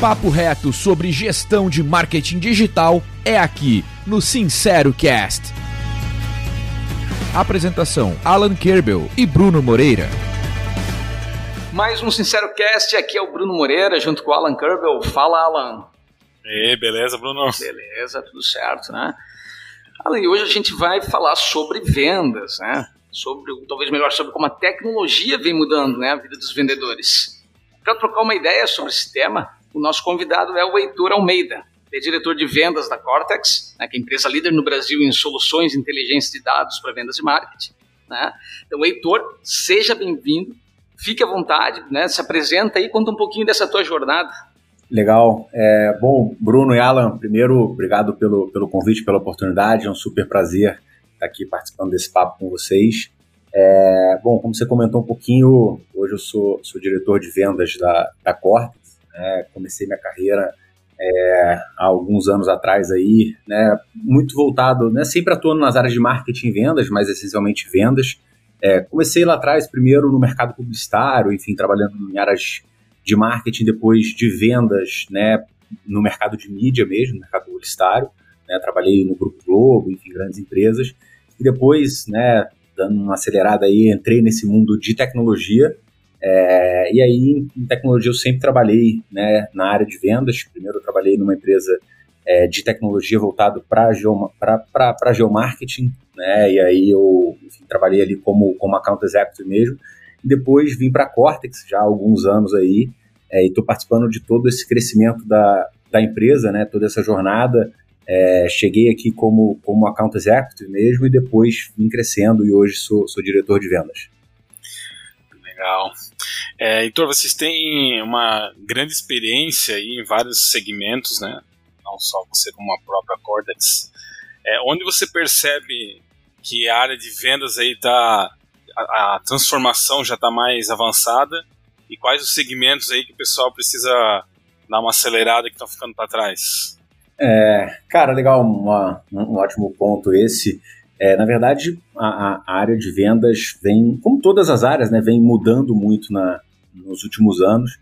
papo reto sobre gestão de marketing digital é aqui no Sincero Cast. Apresentação: Alan Kerbel e Bruno Moreira. Mais um Sincero Cast, aqui é o Bruno Moreira, junto com o Alan Kerbel. Fala, Alan. E beleza, Bruno? Beleza, tudo certo, né? Alan, e hoje a gente vai falar sobre vendas, né? Sobre, talvez melhor, sobre como a tecnologia vem mudando né, a vida dos vendedores. Para trocar uma ideia sobre esse tema, o nosso convidado é o Heitor Almeida. Ele é diretor de vendas da Cortex, né, que é a empresa líder no Brasil em soluções de inteligência de dados para vendas e marketing. Né? Então, Heitor, seja bem-vindo, fique à vontade, né, se apresenta aí, conta um pouquinho dessa tua jornada. Legal. É, bom, Bruno e Alan, primeiro, obrigado pelo, pelo convite, pela oportunidade. É um super prazer estar aqui participando desse papo com vocês. É, bom, como você comentou um pouquinho, hoje eu sou, sou diretor de vendas da, da Cortex. Né? Comecei minha carreira é, há alguns anos atrás aí, né? muito voltado, né? sempre atuando nas áreas de marketing e vendas, mas essencialmente vendas. É, comecei lá atrás, primeiro no mercado publicitário, enfim, trabalhando em áreas de marketing, depois de vendas, né, no mercado de mídia mesmo, no mercado publicitário. Né, trabalhei no Grupo Globo, enfim, grandes empresas. E depois, né, dando uma acelerada aí, entrei nesse mundo de tecnologia. É, e aí, em tecnologia, eu sempre trabalhei né, na área de vendas. Primeiro, eu trabalhei numa empresa é, de tecnologia voltado para geoma, geomarketing, né? E aí eu enfim, trabalhei ali como, como account executive mesmo. Depois vim para a Cortex já há alguns anos aí, é, e estou participando de todo esse crescimento da, da empresa, né? Toda essa jornada é, cheguei aqui como, como account executive mesmo e depois vim crescendo e hoje sou, sou diretor de vendas. Legal. É, Heitor, vocês têm uma grande experiência em vários segmentos, né? Não só você como a própria Cortex. É, onde você percebe que a área de vendas aí tá a, a transformação já está mais avançada e quais os segmentos aí que o pessoal precisa dar uma acelerada que estão ficando para trás? É, cara, legal, uma, um ótimo ponto esse. É, na verdade, a, a, área de vendas vem, como todas as áreas, né, vem mudando muito na, nos últimos anos.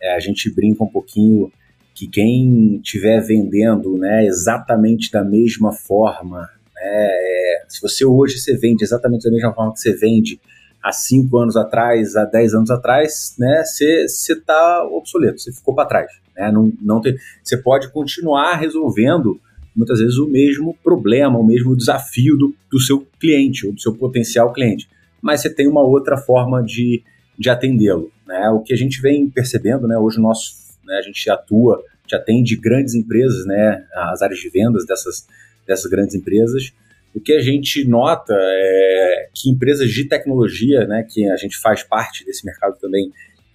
É, a gente brinca um pouquinho que quem estiver vendendo né, exatamente da mesma forma, né, é, se você hoje você vende exatamente da mesma forma que você vende há cinco anos atrás, há dez anos atrás, né, você está obsoleto, você ficou para trás. Né? Não, não ter, você pode continuar resolvendo muitas vezes o mesmo problema, o mesmo desafio do, do seu cliente ou do seu potencial cliente, mas você tem uma outra forma de, de atendê-lo. Né? O que a gente vem percebendo, né, hoje nosso, né, a gente atua, já atende grandes empresas, né, as áreas de vendas dessas, dessas grandes empresas. O que a gente nota é que empresas de tecnologia, né, que a gente faz parte desse mercado também,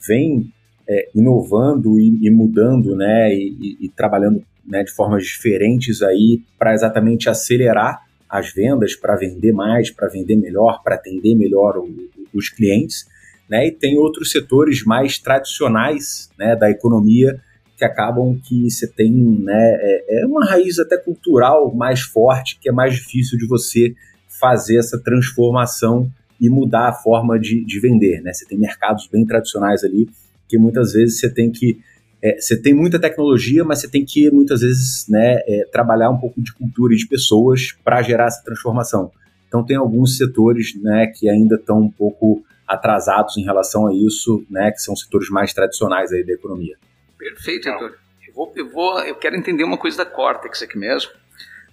vem é, inovando e, e, mudando, né, e, e trabalhando né, de formas diferentes aí para exatamente acelerar as vendas, para vender mais, para vender melhor, para atender melhor o, os clientes, né, e tem outros setores mais tradicionais, né, da economia que acabam que você tem, né, é, é uma raiz até cultural mais forte, que é mais difícil de você fazer essa transformação e mudar a forma de, de vender, né? Você tem mercados bem tradicionais ali que muitas vezes você tem que é, você tem muita tecnologia, mas você tem que muitas vezes né, é, trabalhar um pouco de cultura e de pessoas para gerar essa transformação. Então tem alguns setores né, que ainda estão um pouco atrasados em relação a isso, né, que são setores mais tradicionais aí da economia. Perfeito, Heitor. Eu, vou, eu, vou, eu quero entender uma coisa da Cortex aqui mesmo.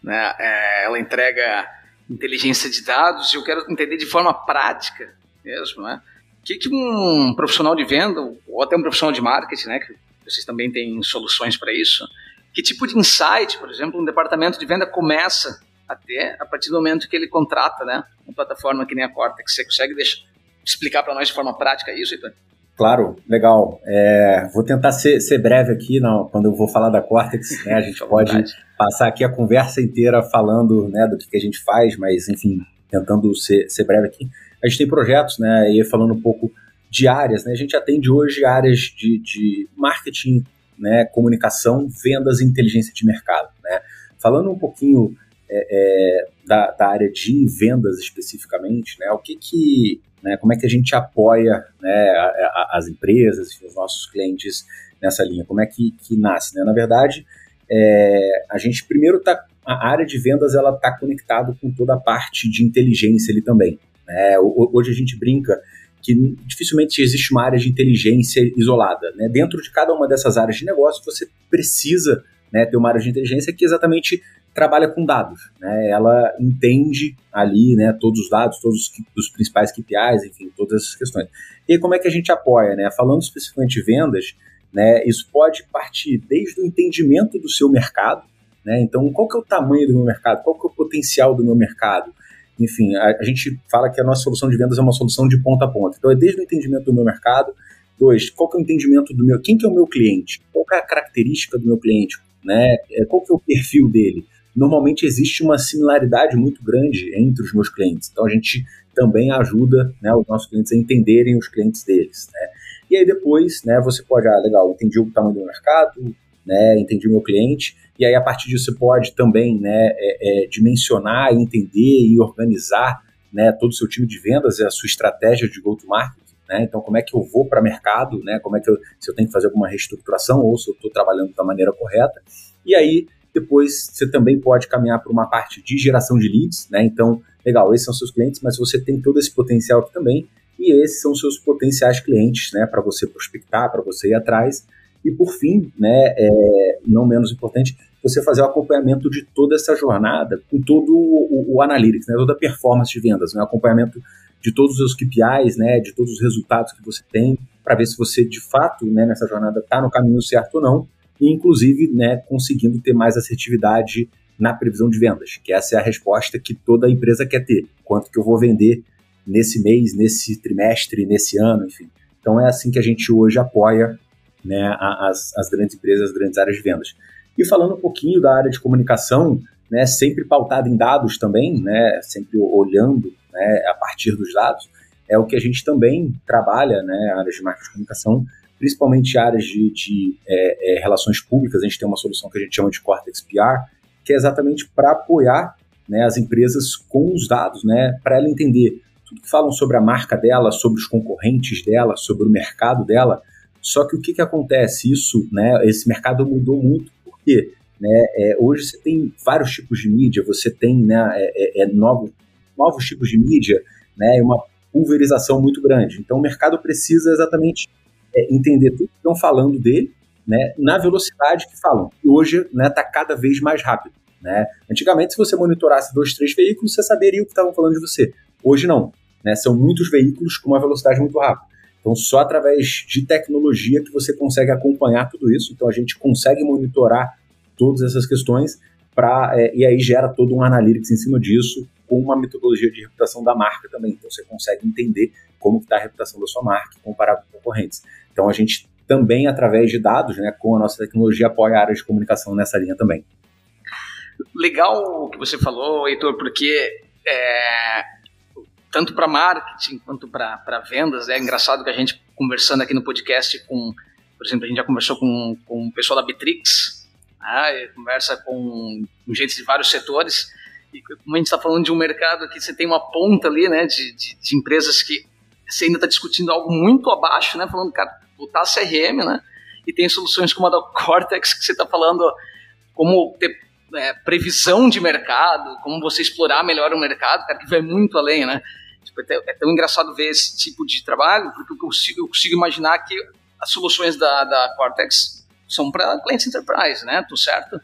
Né? É, ela entrega inteligência de dados e eu quero entender de forma prática mesmo, né? que, que um profissional de venda, ou até um profissional de marketing, né, que vocês também têm soluções para isso, que tipo de insight, por exemplo, um departamento de venda começa a ter a partir do momento que ele contrata né, uma plataforma que nem a Cortex? Você consegue deixar, explicar para nós de forma prática isso, Heitor? Claro, legal. É, vou tentar ser, ser breve aqui não, quando eu vou falar da Cortex. Né, a gente pode passar aqui a conversa inteira falando né, do que, que a gente faz, mas enfim, tentando ser, ser breve aqui. A gente tem projetos, né, e falando um pouco de áreas, né, a gente atende hoje áreas de, de marketing, né, comunicação, vendas e inteligência de mercado. Né. Falando um pouquinho é, é, da, da, área de vendas especificamente, né, o que que, né, como é que a gente apoia né, a, a, as empresas, os nossos clientes nessa linha? Como é que, que nasce? Né? Na verdade, é, a gente primeiro está a área de vendas ela está conectada com toda a parte de inteligência ali também. Né? Hoje a gente brinca que dificilmente existe uma área de inteligência isolada. Né? Dentro de cada uma dessas áreas de negócio, você precisa né, ter uma área de inteligência que exatamente trabalha com dados. Né? Ela entende ali né, todos os dados, todos os, principais KPIs, enfim, todas essas questões. E como é que a gente apoia? Né? Falando especificamente de vendas, né, isso pode partir desde o entendimento do seu mercado, né? então qual que é o tamanho do meu mercado, qual que é o potencial do meu mercado, enfim, a, a, gente fala que a nossa solução de vendas é uma solução de ponta a ponta. Então é desde o entendimento do meu mercado, dois, qual que é o entendimento do meu, quem que é o meu cliente, qual que é a característica do meu cliente, né? É, qual que é o perfil dele. Normalmente existe uma similaridade muito grande entre os meus clientes. Então a gente também ajuda né, os nossos clientes a entenderem os clientes deles. Né? E aí depois, né, você pode, ah, legal, entendi o tamanho do mercado, né, entendi o meu cliente, e aí a partir disso você pode também né, é, é, dimensionar, entender e organizar né, todo o seu time de vendas e a sua estratégia de go-to-market. Né? Então, como é que eu vou para mercado, né? como é que eu, se eu tenho que fazer alguma reestruturação ou se eu estou trabalhando da maneira correta. E aí, depois, você também pode caminhar para uma parte de geração de leads. Né? Então, legal, esses são seus clientes, mas você tem todo esse potencial aqui também. E esses são seus potenciais clientes né? para você prospectar, para você ir atrás. E por fim, né, é, não menos importante, você fazer o acompanhamento de toda essa jornada, com todo o, o analytics, né, toda a performance de vendas, né, acompanhamento de todos os KPIs, né, de todos os resultados que você tem, para ver se você de fato né, nessa jornada está no caminho certo ou não, e inclusive né, conseguindo ter mais assertividade na previsão de vendas, que essa é a resposta que toda empresa quer ter. Quanto que eu vou vender nesse mês, nesse trimestre, nesse ano, enfim. Então é assim que a gente hoje apoia né, as, as grandes empresas, as grandes áreas de vendas. E falando um pouquinho da área de comunicação, né, sempre pautada em dados também, né, sempre olhando né, a partir dos dados, é o que a gente também trabalha, né, áreas de marketing de comunicação, principalmente áreas de, de é, é, relações públicas. A gente tem uma solução que a gente chama de Cortex PR, que é exatamente para apoiar né, as empresas com os dados, né, para ela entender tudo que falam sobre a marca dela, sobre os concorrentes dela, sobre o mercado dela, só que o que, que acontece? Isso, né, esse mercado mudou muito, porque né, é, hoje você tem vários tipos de mídia, você tem né, é, é, é novos, novos tipos de mídia, né, uma pulverização muito grande. Então o mercado precisa exatamente é, entender tudo que estão falando dele, né, na velocidade que falam. E hoje está né, tá cada vez mais rápido. Né? Antigamente, se você monitorasse dois, três veículos, você saberia o que estavam falando de você. Hoje não. Né? São muitos veículos com uma velocidade muito rápida. Então, só através de tecnologia que você consegue acompanhar tudo isso. Então, a gente consegue monitorar todas essas questões para é, e aí gera todo um analytics em cima disso com uma metodologia de reputação da marca também. Então, você consegue entender como está a reputação da sua marca comparado com concorrentes. Então, a gente também, através de dados, né, com a nossa tecnologia, apoia a área de comunicação nessa linha também. Legal o que você falou, Heitor, porque é, tanto para marketing quanto para vendas. É engraçado que a gente conversando aqui no podcast com, por exemplo, a gente já conversou com, com o pessoal da Bitrix, né, conversa com, com gente de vários setores. E como a gente está falando de um mercado que você tem uma ponta ali, né, de, de, de empresas que você ainda está discutindo algo muito abaixo, né, falando, cara, botar CRM, né, e tem soluções como a da Cortex que você está falando como ter é, previsão de mercado, como você explorar melhor o mercado, cara, que vai muito além, né? Tipo, é, é, tão engraçado ver esse tipo de trabalho, porque eu consigo, eu consigo imaginar que as soluções da, da Cortex são para clientes enterprise, né? Tudo certo?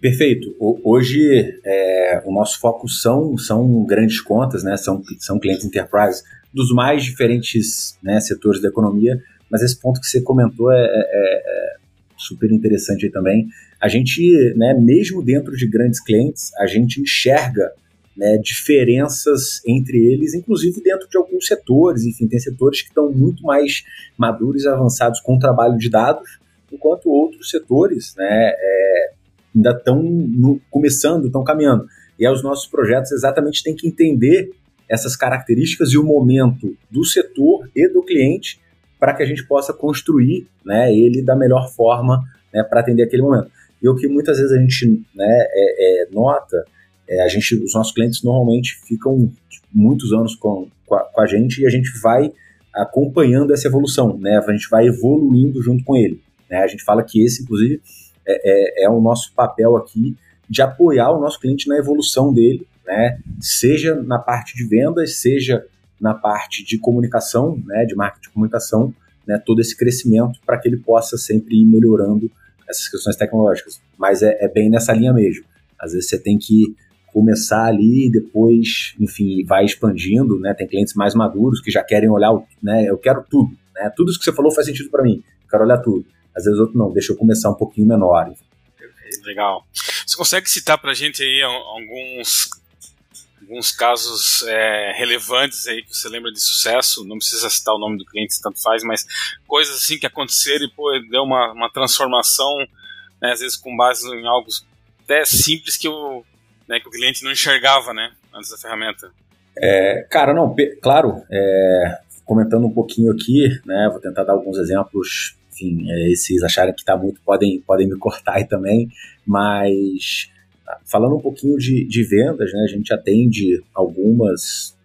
Perfeito. Hoje, é, o nosso foco são, são grandes contas, né? são, são clientes enterprise dos mais diferentes né, setores da economia, mas esse ponto que você comentou é, é, é super interessante aí também. A gente, né, mesmo dentro de grandes clientes, a gente enxerga né, diferenças entre eles, inclusive dentro de alguns setores. Enfim, tem setores que estão muito mais maduros e avançados com o trabalho de dados, enquanto outros setores né, é, ainda estão começando, estão caminhando. E aí os nossos projetos exatamente têm que entender essas características e o momento do setor e do cliente para que a gente possa construir né, ele da melhor forma né, para atender aquele momento. E o que muitas vezes a gente né, é, é, nota é, a gente, os nossos clientes normalmente ficam muitos anos com, com a, com, a, gente e a gente vai acompanhando essa evolução, né? A gente vai evoluindo junto com ele. Né? A gente fala que esse, inclusive, é, é, é o nosso papel aqui de apoiar o nosso cliente na evolução dele, né? seja na parte de vendas, seja na parte de comunicação, né? de marketing de comunicação, né? todo esse crescimento para que ele possa sempre ir melhorando essas questões tecnológicas. Mas é, é bem nessa linha mesmo. Às vezes você tem que começar ali e depois, enfim, vai expandindo, né? Tem clientes mais maduros que já querem olhar, né? Eu quero tudo, né? Tudo isso que você falou faz sentido para mim. Eu quero olhar tudo. Às vezes outro não, deixa eu começar um pouquinho menor. Legal. Você consegue citar para gente aí alguns alguns casos é, relevantes aí que você lembra de sucesso? Não precisa citar o nome do cliente, tanto faz, mas coisas assim que aconteceram e pô, deu uma, uma transformação, né, às vezes com base em algo até simples que o, né, que o cliente não enxergava, né, antes da ferramenta. É, cara, não, claro, é, comentando um pouquinho aqui, né, vou tentar dar alguns exemplos, enfim, é, vocês acharem que está muito, podem, podem me cortar aí também, mas falando um pouquinho de, de vendas, né, a gente atende algumas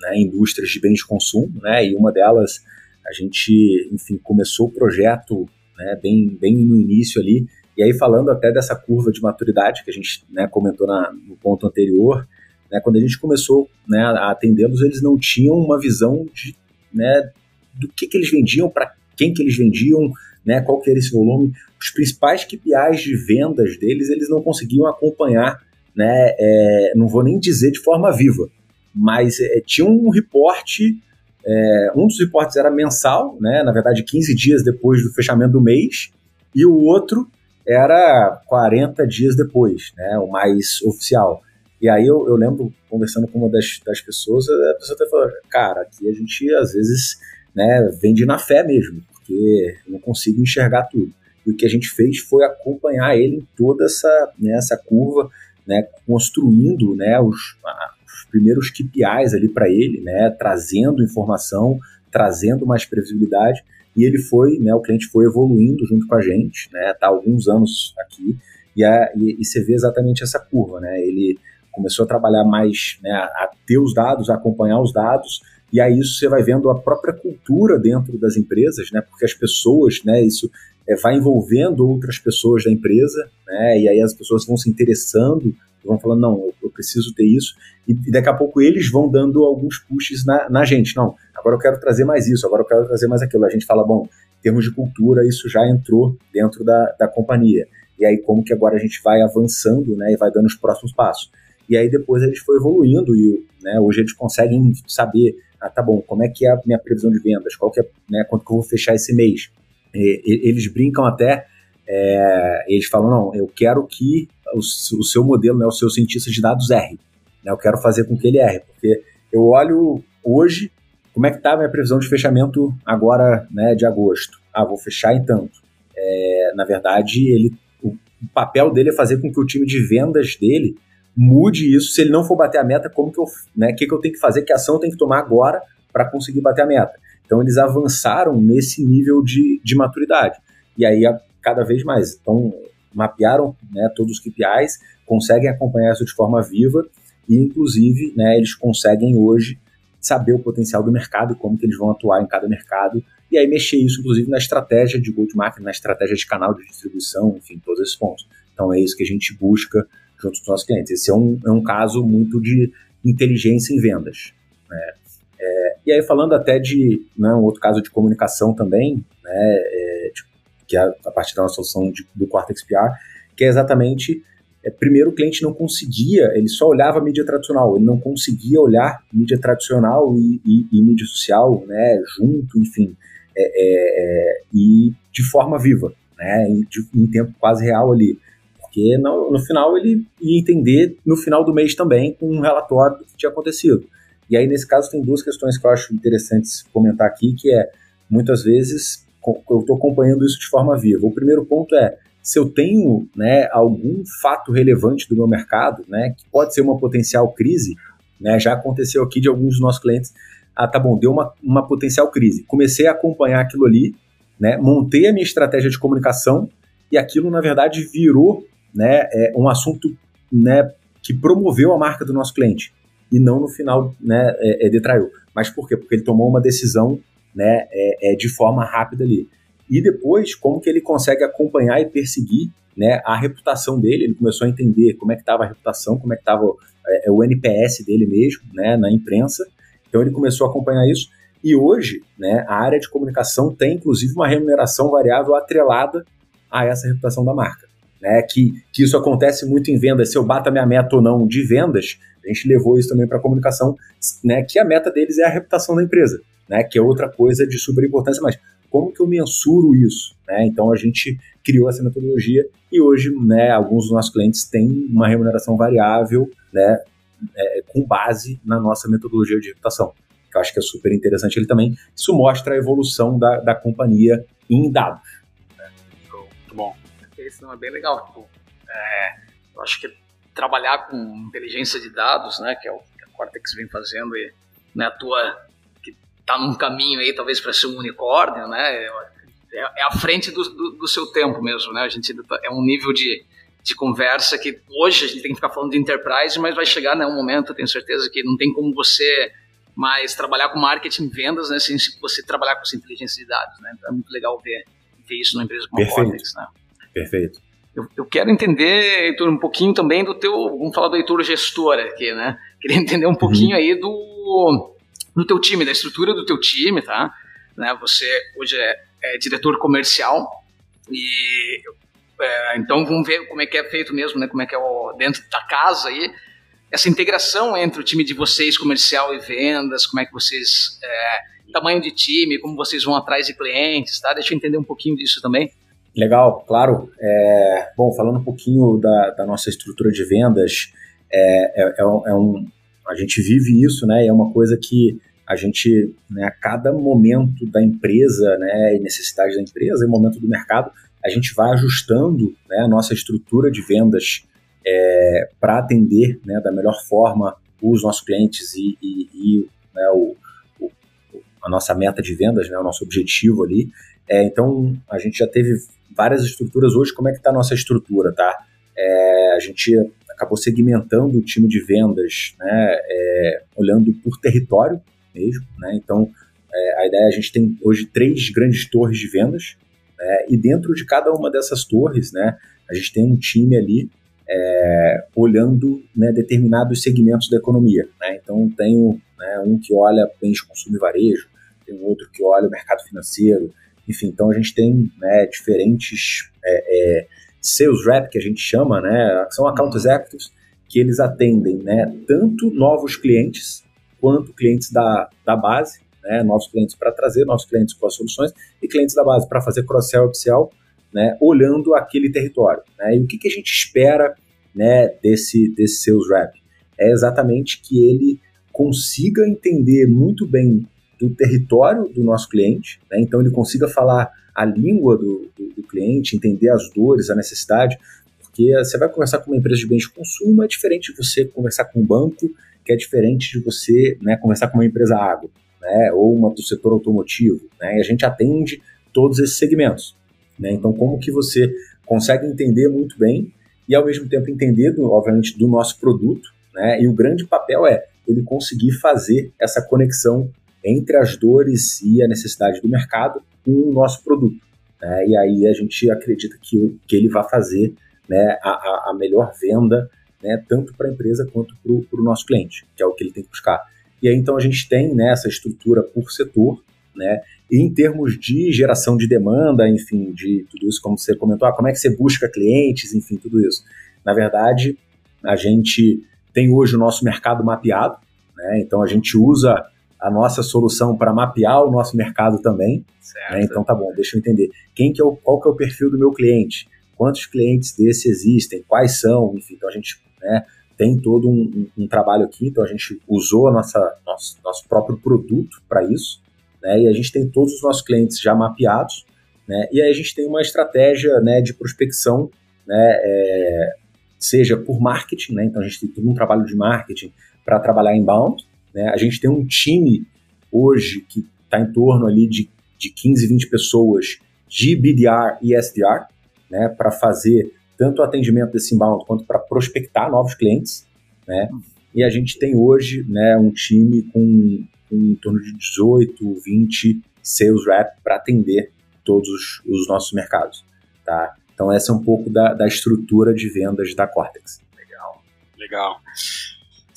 né, indústrias de bens de consumo, né, e uma delas a gente, enfim, começou o projeto né, bem, bem no início ali, e aí, falando até dessa curva de maturidade que a gente né, comentou na, no ponto anterior, né, quando a gente começou né, a atendê-los, eles não tinham uma visão de, né, do que, que eles vendiam, para quem que eles vendiam, né, qual que era esse volume. Os principais KPIs de vendas deles, eles não conseguiam acompanhar, né, é, não vou nem dizer de forma viva, mas é, tinha um reporte, é, um dos reportes era mensal, né, na verdade 15 dias depois do fechamento do mês, e o outro era 40 dias depois, né, o mais oficial. E aí eu, eu lembro, conversando com uma das, das pessoas, a pessoa até falou, cara, aqui a gente às vezes né, vende na fé mesmo, porque não consigo enxergar tudo. E o que a gente fez foi acompanhar ele em toda essa, né, essa curva, né, construindo né, os, os primeiros KPIs ali para ele, né, trazendo informação, trazendo mais previsibilidade e ele foi, né, o cliente foi evoluindo junto com a gente, né, tá há alguns anos aqui, e, a, e, e você vê exatamente essa curva, né, ele começou a trabalhar mais, né, a ter os dados, a acompanhar os dados, e aí isso você vai vendo a própria cultura dentro das empresas, né, porque as pessoas, né, isso é, vai envolvendo outras pessoas da empresa, né, e aí as pessoas vão se interessando, vão falando, não, eu, eu preciso ter isso, e, e, daqui a pouco eles vão dando alguns pushes na, na gente, não, agora eu quero trazer mais isso, agora eu quero trazer mais aquilo. A gente fala, bom, em termos de cultura, isso já entrou dentro da, da companhia. E aí, como que agora a gente vai avançando né, e vai dando os próximos passos. E aí, depois gente foi evoluindo e né, hoje eles conseguem saber, ah, tá bom, como é que é a minha previsão de vendas, qual que é, né, quanto que eu vou fechar esse mês. Eles brincam até, é, eles falam, não, eu quero que o, o seu modelo, né, o seu cientista de dados erre. Né, eu quero fazer com que ele erre, porque eu olho hoje como é que está a minha previsão de fechamento agora, né, de agosto? Ah, vou fechar em tanto. É, na verdade, ele, o, o papel dele é fazer com que o time de vendas dele mude isso. Se ele não for bater a meta, como que eu, né, que, que eu tenho que fazer, que ação eu tenho que tomar agora para conseguir bater a meta? Então, eles avançaram nesse nível de, de maturidade. E aí, cada vez mais. Então, mapearam né, todos os KPIs, conseguem acompanhar isso de forma viva e, inclusive, né, eles conseguem hoje saber o potencial do mercado e como que eles vão atuar em cada mercado, e aí mexer isso, inclusive, na estratégia de go-to-market, na estratégia de canal de distribuição, enfim, todos esses pontos. Então é isso que a gente busca junto com os nossos clientes. Esse é um, é um caso muito de inteligência em vendas. Né? É, e aí falando até de né, um outro caso de comunicação também, né, é, de, que é a partir da solução de, do Cortex PR, que é exatamente é, primeiro o cliente não conseguia, ele só olhava mídia tradicional, ele não conseguia olhar mídia tradicional e, e, e mídia social, né, junto, enfim, é, é, é e de forma viva, né, em, de, em, tempo quase real ali, porque no, no, final ele ia entender no final do mês também com um relatório do que tinha acontecido. E aí nesse caso tem duas questões que eu acho interessantes comentar aqui, que é muitas vezes eu estou acompanhando isso de forma viva. O primeiro ponto é se eu tenho né, algum fato relevante do meu mercado, né, que pode ser uma potencial crise, né, já aconteceu aqui de alguns dos nossos clientes, ah, tá bom, deu uma, uma potencial crise. Comecei a acompanhar aquilo ali, né, montei a minha estratégia de comunicação e aquilo, na verdade, virou né, é, um assunto né, que promoveu a marca do nosso cliente e não no final né, é, é, detraiu. Mas por quê? Porque ele tomou uma decisão né, é, é de forma rápida ali. e depois como que ele consegue acompanhar e perseguir né, a reputação dele. Ele começou a entender como é que estava a reputação, como é que estava é, o NPS dele mesmo né, na imprensa. Então ele começou a acompanhar isso. E hoje, né, a área de comunicação tem inclusive uma remuneração variável atrelada a essa reputação da marca. Né, que, que isso acontece muito em vendas, se eu bato a minha meta ou não de vendas, a gente levou isso também para a comunicação, né, que a meta deles é a reputação da empresa, né, que é outra coisa de super importância, mas como que eu mensuro isso? Né? Então a gente criou essa metodologia e hoje né, alguns dos nossos clientes têm uma remuneração variável né, é, com base na nossa metodologia de reputação que eu acho que é super interessante ele também. Isso mostra a evolução da, da companhia em dados. Né? Muito bom. Esse não é bem legal. Tipo, é, eu acho que trabalhar com inteligência de dados, né, que é o que a Cortex vem fazendo e né, a tua que está num caminho aí talvez para ser um unicórnio, né, é, é à frente do, do, do, seu tempo mesmo, né? A gente tá, é um nível de, de conversa que hoje a gente tem que ficar falando de enterprise, mas vai chegar né, um momento, tenho certeza que não tem como você mas trabalhar com marketing vendas, né, sem você trabalhar com essa inteligência de dados, né? Então é muito legal ver, ver isso numa empresa como Perfeito. a Cortex, né? Perfeito. Eu, eu, quero entender, Heitor, um pouquinho também do teu, vamos falar do Heitor gestor aqui, né? Queria entender um pouquinho uhum. aí do, do teu time, da estrutura do teu time, tá? Né, você hoje é, é diretor comercial e é, então vamos ver como é que é feito mesmo, né? Como é que é o, dentro da casa aí essa integração entre o time de vocês, comercial e vendas, como é que vocês. É, tamanho de time, como vocês vão atrás de clientes, tá? Deixa eu entender um pouquinho disso também. Legal, claro. É, bom, falando um pouquinho da, da nossa estrutura de vendas, é, é, é, é um, a gente vive isso, né? É uma coisa que a gente, né, a cada momento da empresa, né, e necessidade da empresa, e momento do mercado, a gente vai ajustando né, a nossa estrutura de vendas é, para atender né, da melhor forma os nossos clientes e, e, e né, o, o, a nossa meta de vendas, né, o nosso objetivo ali. É, então, a gente já teve várias estruturas. Hoje, como é que está a nossa estrutura, tá? É, a gente acabou segmentando o time de vendas, né, é, olhando por território mesmo, né? Então, é, a ideia é a gente tem hoje três grandes torres de vendas, né, e dentro de cada uma dessas torres, né, a gente tem um time ali é, olhando né, determinados segmentos da economia. Né? Então, tenho né, um que olha bens consumo e varejo, tem outro que olha o mercado financeiro, enfim, então a gente tem né, diferentes é, é, sales rep, que a gente chama, né, são account executives, que eles atendem né, tanto novos clientes quanto clientes da, da base, né, novos clientes para trazer, novos clientes com as soluções e clientes da base para fazer cross-sell e upsell né, olhando aquele território. Né? E o que, que a gente espera né, desse, desse sales rep? É exatamente que ele consiga entender muito bem do território do nosso cliente, né? então ele consiga falar a língua do, do, do, cliente, entender as dores, a necessidade, porque você vai conversar com uma empresa de bens de consumo, é diferente de você conversar com um banco, que é diferente de você né, conversar com uma empresa água, né, ou uma do setor automotivo, né, e a gente atende todos esses segmentos. Né? Então, como que você consegue entender muito bem e, ao mesmo tempo, entender, do, obviamente, do nosso produto, né? e o grande papel é ele conseguir fazer essa conexão entre as dores e a necessidade do mercado com o nosso produto. Né? E aí a gente acredita que, que ele vai fazer né, a, a melhor venda, né, tanto para a empresa quanto para o nosso cliente, que é o que ele tem que buscar. E aí então a gente tem né, essa estrutura por setor, né, e em termos de geração de demanda, enfim, de tudo isso, como você comentou, ah, como é que você busca clientes, enfim, tudo isso. Na verdade, a gente tem hoje o nosso mercado mapeado, né? então a gente usa a nossa solução para mapear o nosso mercado também. Né? Então tá bom, deixa eu entender. Quem que é o, qual que é o perfil do meu cliente? Quantos clientes desse existem? Quais são? Enfim, então a gente né, tem todo um, um, um, trabalho aqui, então a gente usou a nossa, nosso, nosso próprio produto para isso né? E a gente tem todos os nossos clientes já mapeados, né? E aí a gente tem uma estratégia, né, de prospecção, né, é, seja por marketing, né? Então a gente tem todo um trabalho de marketing para trabalhar inbound, né? A gente tem um time hoje que está em torno ali de, de 15, 20 pessoas de BDR e SDR, né, para fazer tanto o atendimento desse inbound quanto para prospectar novos clientes, né? E a gente tem hoje, né, um time com em torno de 18, 20 sales rep para atender todos os, os nossos mercados. Tá? Então essa é um pouco da, da estrutura de vendas da Cortex. Legal, legal.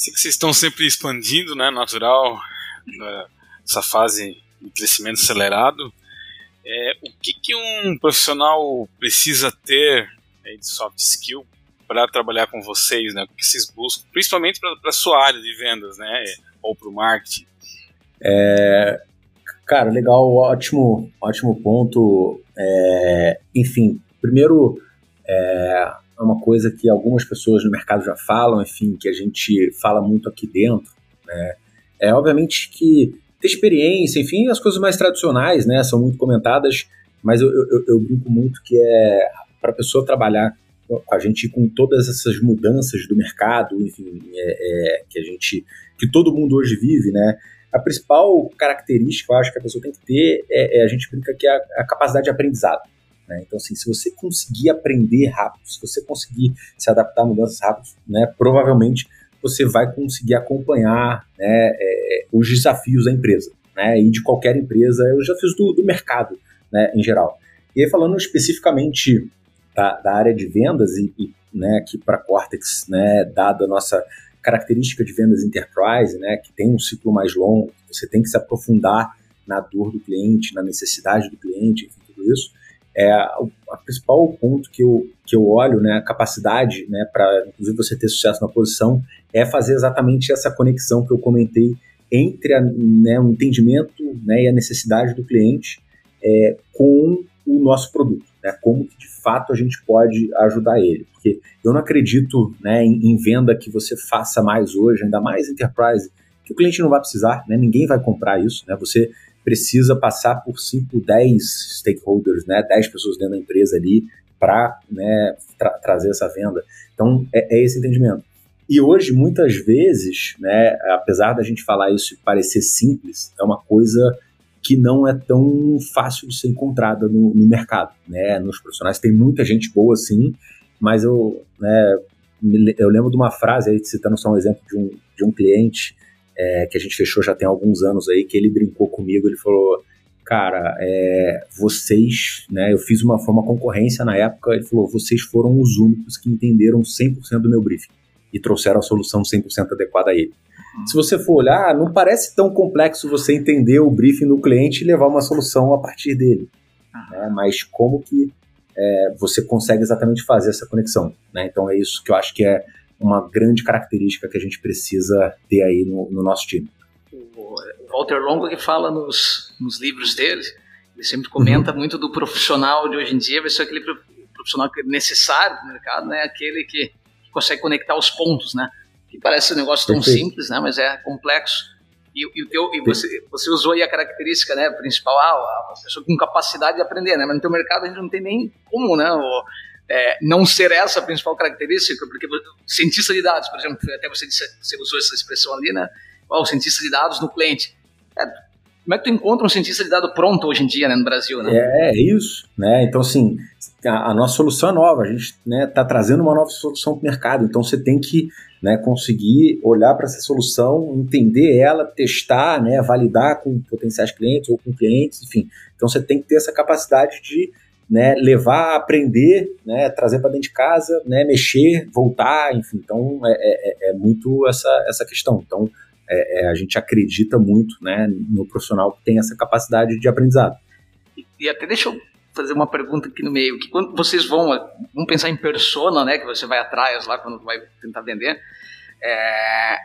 Vocês estão sempre expandindo, né, natural, essa fase de crescimento acelerado. É, o que, que um profissional precisa ter é, de soft skill para trabalhar com vocês, né? O que vocês buscam, principalmente para a sua área de vendas, né? Ou para o marketing. É, cara, legal, ótimo, ótimo ponto. É, enfim, primeiro é, é uma coisa que algumas pessoas no mercado já falam, enfim, que a gente fala muito aqui dentro. Né? É obviamente que ter experiência, enfim, as coisas mais tradicionais, né, são muito comentadas, mas eu, eu, eu brinco muito que é para a pessoa trabalhar com a gente com todas essas mudanças do mercado, enfim, é, é, que a gente, que todo mundo hoje vive, né? A principal característica, eu acho que a pessoa tem que ter é, é a gente brinca que é a, a capacidade de aprendizado. Né? Então, assim, se você conseguir aprender rápido, se você conseguir se adaptar a mudanças rápidas, né, provavelmente você vai conseguir acompanhar né, é, os desafios da empresa, né, e de qualquer empresa, os desafios do, do mercado né, em geral. E aí, falando especificamente da, da área de vendas, e, e né, aqui para a Cortex, né, dada a nossa característica de vendas enterprise, né, que tem um ciclo mais longo, você tem que se aprofundar na dor do cliente, na necessidade do cliente, enfim, tudo isso é o principal ponto que eu, que eu olho, né, a capacidade, né, para inclusive você ter sucesso na posição, é fazer exatamente essa conexão que eu comentei entre a, né, o entendimento né, e a necessidade do cliente é, com o nosso produto, né, como que de fato a gente pode ajudar ele, porque eu não acredito né, em, em venda que você faça mais hoje, ainda mais enterprise, que o cliente não vai precisar, né, ninguém vai comprar isso, né, você precisa passar por 5, 10 stakeholders, né, 10 pessoas dentro da empresa ali para né, tra trazer essa venda. Então, é, é, esse entendimento. E hoje, muitas vezes, né, apesar da gente falar isso e parecer simples, é uma coisa que não é tão fácil de ser encontrada no, no mercado, né, nos profissionais. Tem muita gente boa, sim, mas eu, né, eu lembro de uma frase, aí, citando só um exemplo de um, de um cliente, é, que a gente fechou já tem alguns anos aí, que ele brincou comigo, ele falou, cara, é, vocês, né, eu fiz uma, uma concorrência na época, ele falou, vocês foram os únicos que entenderam 100% do meu briefing e trouxeram a solução 100% adequada a ele. Se você for olhar, não parece tão complexo você entender o briefing do cliente e levar uma solução a partir dele. Né? Mas como que é, você consegue exatamente fazer essa conexão? Né? Então é isso que eu acho que é uma grande característica que a gente precisa ter aí no, no nosso time. O Walter Longo que fala nos, nos livros dele, ele sempre comenta uhum. muito do profissional de hoje em dia, vai ser aquele profissional é necessário no mercado, né? Aquele que, que consegue conectar os pontos, né? Que parece um negócio tão Perfeito. simples, né? Mas é complexo. E, e, o teu, e você, você usou aí a característica né, principal, ah, a pessoa com capacidade de aprender, né? Mas no teu mercado a gente não tem nem como, né? O, é, não ser essa a principal característica, porque cientista de dados, por exemplo, até você, disse, você usou essa expressão ali, né? Oh, o cientista de dados no cliente. É, como é que tu encontra um cientista de dados pronto hoje em dia, né, no Brasil, né? É, é isso, né? Então, assim, a, a nossa solução é nova, a gente está né, tá trazendo uma nova solução para o mercado, então você tem que né, conseguir olhar para essa solução, entender ela, testar, né, validar com potenciais clientes ou com clientes, enfim. Então você tem que ter essa capacidade de né, levar, aprender, né, trazer para dentro de casa, né, mexer, voltar, enfim. Então é, é, é muito essa, essa questão. Então é, é, a gente acredita muito né, no profissional que tem essa capacidade de aprendizado. E, e até deixa eu fazer uma pergunta aqui no meio, que quando vocês vão, vão pensar em persona, né, que você vai atrás lá quando vai tentar vender, é,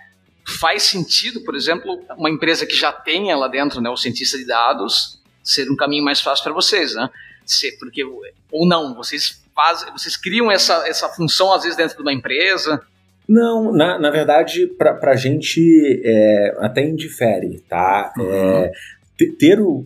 faz sentido, por exemplo, uma empresa que já tenha lá dentro né, o cientista de dados ser um caminho mais fácil para vocês, né? Ser, porque ou não, vocês fazem, vocês criam essa, essa função às vezes dentro de uma empresa? Não, na, na verdade, para a gente é, até indifere, tá? Uhum. É, ter o,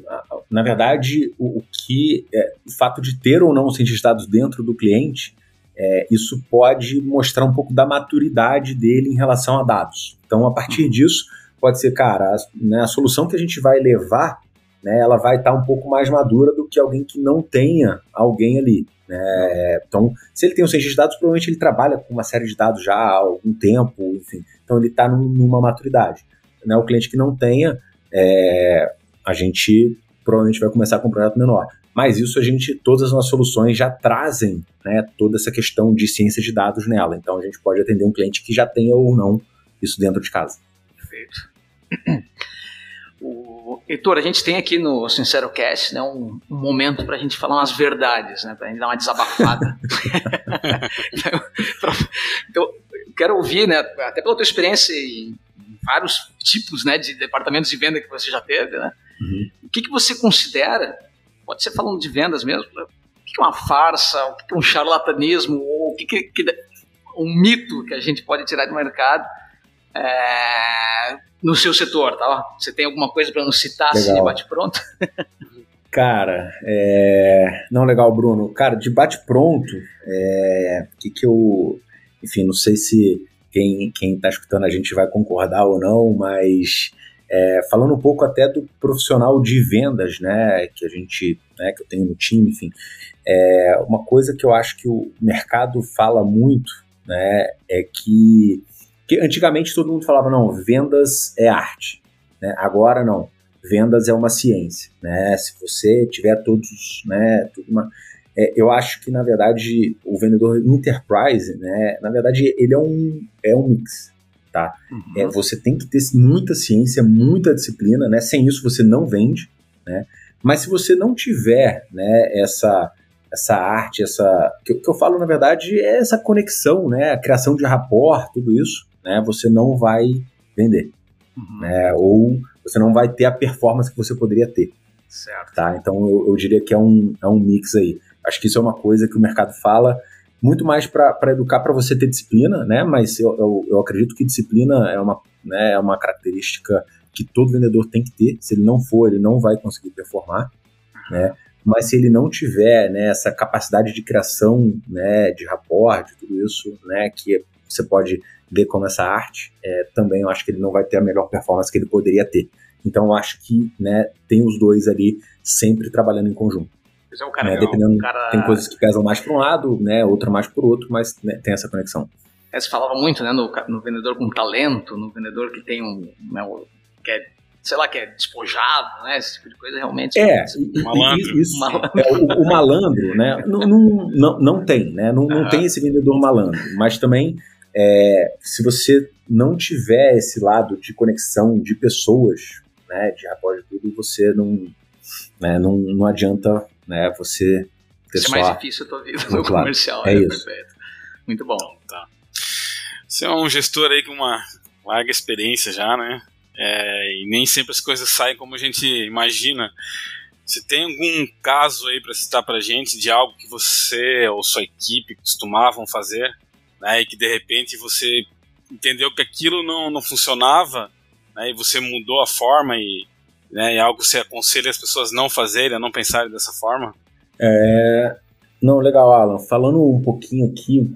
na verdade, o, o que é, o fato de ter ou não os dados dentro do cliente, é, isso pode mostrar um pouco da maturidade dele em relação a dados. Então, a partir uhum. disso, pode ser, cara, a, né, a solução que a gente vai levar né, ela vai estar tá um pouco mais madura do que alguém que não tenha alguém ali. Né? Então, se ele tem um cientista de dados, provavelmente ele trabalha com uma série de dados já há algum tempo, enfim. Então, ele está numa maturidade. Né? O cliente que não tenha, é, a gente provavelmente vai começar com um projeto menor. Mas isso a gente, todas as nossas soluções já trazem né, toda essa questão de ciência de dados nela. Então a gente pode atender um cliente que já tenha ou não isso dentro de casa. Perfeito. O, Heitor, a gente tem aqui no Sincero Cast né, um, um momento para a gente falar umas verdades, né, para a gente dar uma desabafada. então, quero ouvir, né, até pela tua experiência em vários tipos né, de departamentos de venda que você já teve, né, uhum. o que, que você considera, pode ser falando de vendas mesmo, o que é uma farsa, o que é um charlatanismo, ou o que, que, que um mito que a gente pode tirar do mercado é, no seu setor, tá? Você tem alguma coisa para nos citar assim, de bate-pronto? Cara, é... não, legal, Bruno. Cara, de bate-pronto, é... que que eu... Enfim, não sei se quem, quem tá escutando a gente vai concordar ou não, mas é, falando um pouco até do profissional de vendas, né, que a gente, né, que eu tenho no time, enfim, é, uma coisa que eu acho que o mercado fala muito, né, é que que antigamente todo mundo falava, não, vendas é arte. Né? Agora não, vendas é uma ciência. Né? Se você tiver todos, né, tudo uma, é, eu acho que na verdade o vendedor enterprise, né, na verdade ele é um, é um mix. Tá? Uhum. É, você tem que ter muita ciência, muita disciplina, né? Sem isso você não vende, né? Mas se você não tiver, né, essa essa arte, essa que, que eu falo na verdade é essa conexão, né, a criação de rapport, tudo isso, né, você não vai vender. Uhum. Né, ou você não vai ter a performance que você poderia ter. Certo. Tá? Então eu, eu diria que é um, é um mix aí. Acho que isso é uma coisa que o mercado fala muito mais para educar para você ter disciplina, né? Mas eu, eu, eu, acredito que disciplina é uma, né, é uma característica que todo vendedor tem que ter. Se ele não for, ele não vai conseguir performar, né? Mas se ele não tiver né, essa capacidade de criação, né, de rapport, de tudo isso, né, que você pode ver como essa arte, é, também eu acho que ele não vai ter a melhor performance que ele poderia ter. Então eu acho que né, tem os dois ali sempre trabalhando em conjunto. É um cara, né, dependendo, um cara... Tem coisas que pesam mais para um lado, né, outra mais para o outro, mas né, tem essa conexão. É, você falava muito né, no, no, vendedor com talento, no vendedor que tem um. Né, que é, sei lá, que é despojado, né? Esse tipo de coisa realmente. É, malandro. Isso, malandro. É, o, o, malandro, né? não, não, não, não tem, né? Não, não tem esse vendedor malandro, mas também é, se você não tiver esse lado de conexão de pessoas, né, de rapport de tudo, você não, né, não, não adianta né, você ter isso só... é mais difícil a tua vida no comercial. É, é isso. Perfeito. Muito bom. Tá. Você é um gestor aí com uma larga experiência já, né? É, e nem sempre as coisas saem como a gente imagina. Você tem algum caso aí para citar para gente de algo que você ou sua equipe costumavam fazer né, e que de repente você entendeu que aquilo não, não funcionava, né, e você mudou a forma e, né, e algo que você aconselha as pessoas não fazerem, não pensarem dessa forma? É, não, legal, Alan. Falando um pouquinho aqui,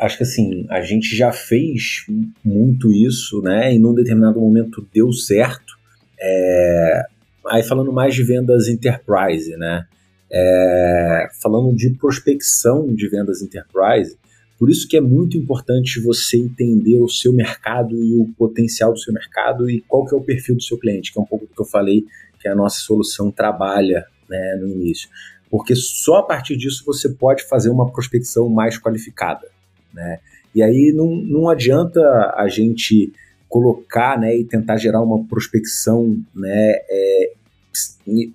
acho que assim, a gente já fez muito isso, né? E num determinado momento deu certo. É, aí falando mais de vendas enterprise, né? É, falando de prospecção de vendas enterprise, por isso que é muito importante você entender o seu mercado e o potencial do seu mercado e qual que é o perfil do seu cliente, que é um pouco do que eu falei que a nossa solução trabalha né, no início. Porque só a partir disso você pode fazer uma prospecção mais qualificada. Né? E aí não, não adianta a gente colocar né, e tentar gerar uma prospecção, né, é,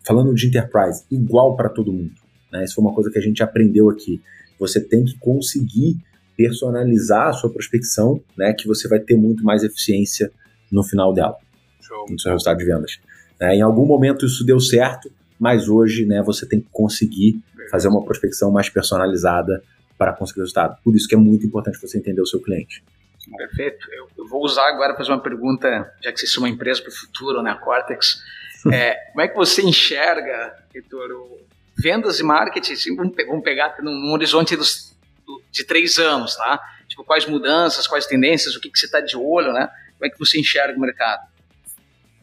falando de enterprise, igual para todo mundo. Né? Isso foi uma coisa que a gente aprendeu aqui. Você tem que conseguir personalizar a sua prospecção, né, que você vai ter muito mais eficiência no final dela, Show. no seu resultado de vendas. É, em algum momento isso deu certo, mas hoje né, você tem que conseguir fazer uma prospecção mais personalizada para conseguir resultado. Por isso que é muito importante você entender o seu cliente. Perfeito. Eu, vou usar agora para fazer uma pergunta, já que vocês são uma empresa para o futuro, né, a Cortex. É, como é que você enxerga, Heitor, vendas e marketing? Assim, vamos pegar num horizonte dos de três anos, tá? Tipo, quais mudanças, quais tendências, o que, que você está de olho, né? Como é que você enxerga o mercado?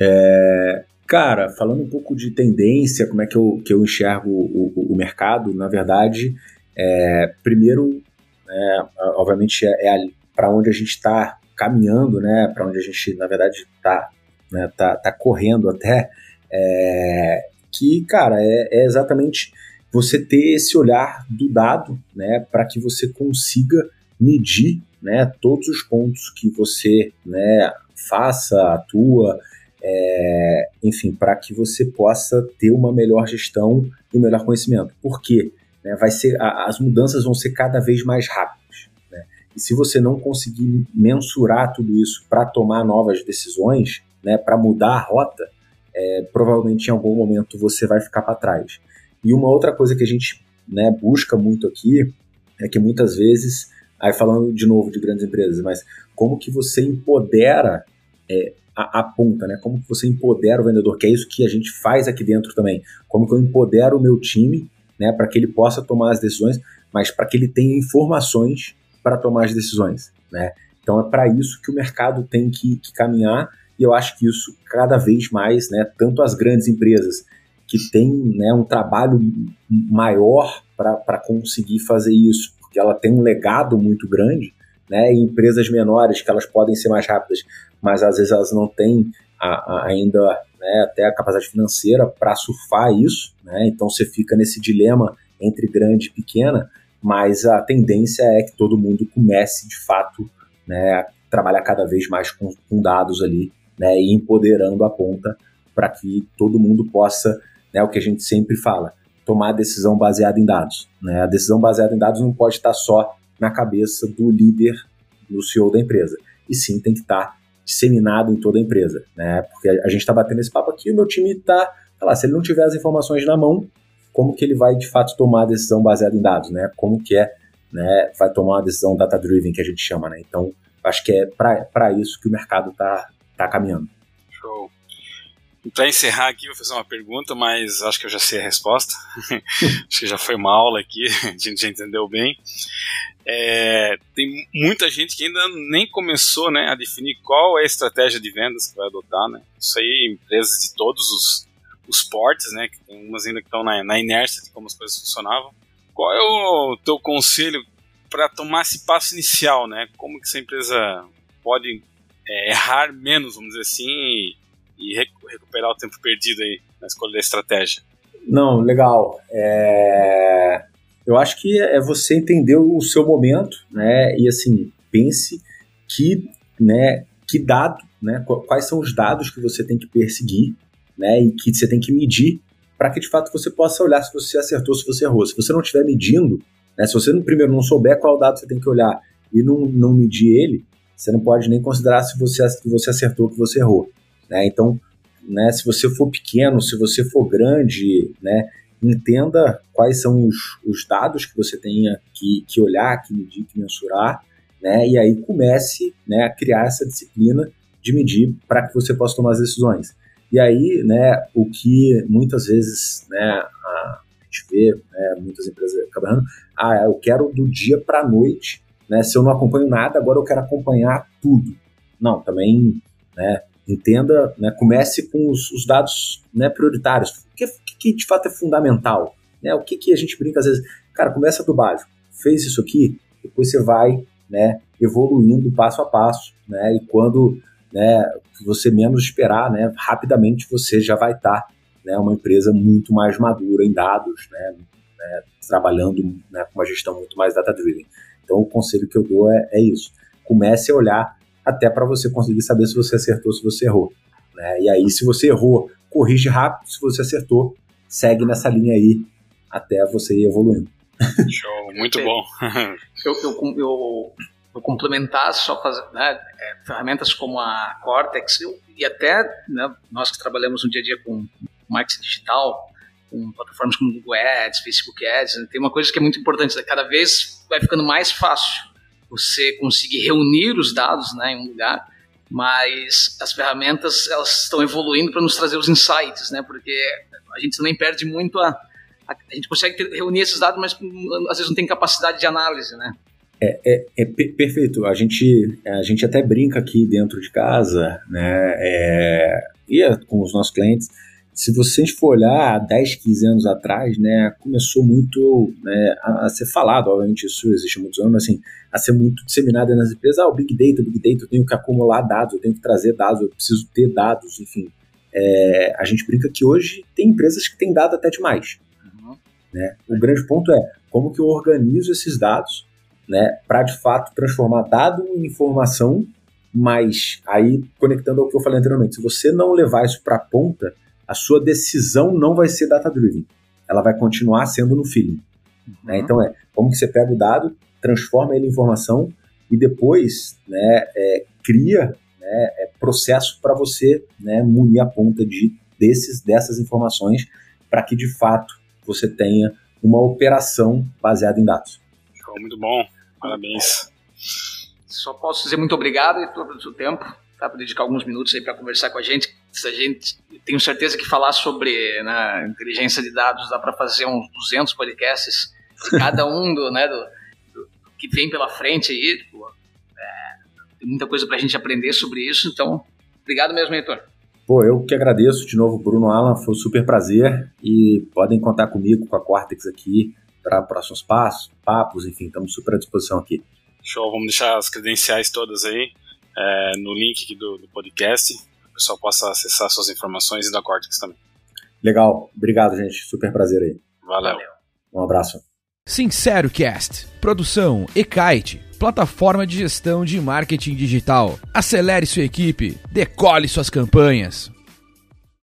É, cara, falando um pouco de tendência, como é que eu, que eu enxergo o, o, o mercado, na verdade, é, primeiro, é, obviamente, é, é para onde a gente está caminhando, né? Para onde a gente, na verdade, está né, tá, tá correndo até, é, que, cara, é, é exatamente você ter esse olhar do dado, né, para que você consiga medir, né, todos os pontos que você, né, faça, atua, é, enfim, para que você possa ter uma melhor gestão e um melhor conhecimento. Por quê? Né, vai ser, a, as mudanças vão ser cada vez mais rápidas. Né? E se você não conseguir mensurar tudo isso para tomar novas decisões, né, para mudar a rota, é, provavelmente em algum momento você vai ficar para trás. E uma outra coisa que a gente né, busca muito aqui é que muitas vezes, aí falando de novo de grandes empresas, mas como que você empodera é, a, a, ponta, né? Como que você empodera o vendedor, que é isso que a gente faz aqui dentro também. Como que eu empodero o meu time, né, para que ele possa tomar as decisões, mas para que ele tenha informações para tomar as decisões, né? Então é para isso que o mercado tem que, que caminhar e eu acho que isso cada vez mais, né, tanto as grandes empresas que têm né, um trabalho maior para conseguir fazer isso, porque ela tem um legado muito grande, né, e empresas menores que elas podem ser mais rápidas, mas às vezes elas não têm a, a, ainda né, até a capacidade financeira para surfar isso, né, então você fica nesse dilema entre grande e pequena, mas a tendência é que todo mundo comece de fato né, a trabalhar cada vez mais com, com dados ali né, e empoderando a ponta para que todo mundo possa, né, o que a gente sempre fala, tomar decisão baseada em dados. Né? A decisão baseada em dados não pode estar só na cabeça do líder, do CEO da empresa, e sim tem que estar disseminado em toda a empresa, né? Porque a gente está batendo esse papo aqui, o meu time está, tá lá, se ele não tiver as informações na mão, como que ele vai de fato tomar a decisão baseada em dados, né? Como que é, né? Vai tomar uma decisão data driven que a gente chama, né? Então, acho que é para isso que o mercado está tá caminhando. Show. Para encerrar aqui, vou fazer uma pergunta, mas acho que eu já sei a resposta. acho que já foi uma aula aqui, a gente já entendeu bem. É, tem muita gente que ainda nem começou né, a definir qual é a estratégia de vendas que vai adotar. Né? Isso aí, empresas de todos os, os portes, né, que tem umas ainda que estão na, na inércia de como as coisas funcionavam. Qual é o teu conselho para tomar esse passo inicial? Né? Como que essa empresa pode é, errar menos, vamos dizer assim, e, e recuperar o tempo perdido aí na escolha da estratégia? Não, legal. É... Eu acho que é você entender o seu momento, né? E assim, pense que, né, que dado, né? Quais são os dados que você tem que perseguir, né? E que você tem que medir para que de fato você possa olhar se você acertou, se você errou. Se você não estiver medindo, né? Se você primeiro não souber qual dado você tem que olhar e não, não medir ele, você não pode nem considerar se você, que você acertou, que você errou. Né? Então, né, se você for pequeno, se você for grande, né, entenda quais são os, os dados que você tenha que, que olhar, que medir, que mensurar, né, e aí comece né, a criar essa disciplina de medir para que você possa tomar as decisões. E aí, né, o que muitas vezes né, a gente vê, né, muitas empresas acabando, ah, eu quero do dia para a noite né? Se eu não acompanho nada, agora eu quero acompanhar tudo. Não, também, né? Entenda, né? Comece com os, os dados né, prioritários. O que, que, de fato é fundamental? Né? O que, que a gente brinca às vezes? Cara, começa do básico. Fez isso aqui, depois você vai né, evoluindo passo a passo, né? E quando né, você menos esperar, né, rapidamente você já vai estar tá, né, uma empresa muito mais madura em dados, né, né trabalhando né, com uma gestão muito mais data-driven. Então, o conselho que eu dou é, é isso. Comece a olhar até para você conseguir saber se você acertou, se você errou. Né? E aí, se você errou, corrige rápido. Se você acertou, segue nessa linha aí até você ir evoluindo. Show, muito bom. eu, eu, eu, eu complementar só fazer né, é, ferramentas como a Cortex eu, e até né, nós que trabalhamos no dia a dia com marketing digital, com plataformas como Google Ads, Facebook Ads, né? tem uma coisa que é muito importante, né? cada vez vai ficando mais fácil você conseguir reunir os dados né, em um lugar, mas as ferramentas elas estão evoluindo para nos trazer os insights, né, porque a gente também perde muito a, a, a gente consegue ter, reunir esses dados, mas às vezes não tem capacidade de análise, né? É, é, é perfeito. A gente, a gente até brinca aqui dentro de casa, né? É, e é com os nossos clientes se vocês for olhar 10, 15 anos atrás, né, começou muito né, a, a, ser falado, obviamente isso existe há muitos anos, mas assim, a ser muito disseminado nas empresas, ah, o Big Data, o Big Data, eu tenho que acumular dados, eu tenho que trazer dados, eu preciso ter dados, enfim. É, a gente brinca que hoje tem empresas que têm dado até demais. Uhum. Né? O grande ponto é como que eu organizo esses dados né, para de fato transformar dado em informação, mas aí conectando ao que eu falei anteriormente, se você não levar isso para a ponta, a sua decisão não vai ser data-driven. Ela vai continuar sendo no feeling. Né? Uhum. Né? Então é como que você pega o dado, transforma ele em informação e depois né, é, cria né, é, processo para você né, munir a ponta de, desses, dessas informações para que de fato você tenha uma operação baseada em dados. Muito bom, parabéns. Só posso dizer muito obrigado e todo o seu tempo, tá, para dedicar alguns minutos aí para conversar com a gente. Se a gente tenho certeza que falar sobre né, inteligência de dados dá para fazer uns 200 podcasts de cada um do, né, do, do, que vem pela frente aí. Tipo, é, tem muita coisa para a gente aprender sobre isso, então obrigado mesmo, Heitor. Pô, eu que agradeço de novo, Bruno Alan, foi um super prazer e podem contar comigo, com a Cortex aqui, para próximos passos, papos, enfim, estamos super à disposição aqui. Show, vamos deixar as credenciais todas aí é, no link aqui do, do podcast, pessoal possa acessar suas informações e da Cortex também. Legal, obrigado, gente, super prazer aí. Valeu. Um abraço. Sincero Cast, produção e-kite, plataforma de gestão de marketing digital. Acelere sua equipe, decole suas campanhas.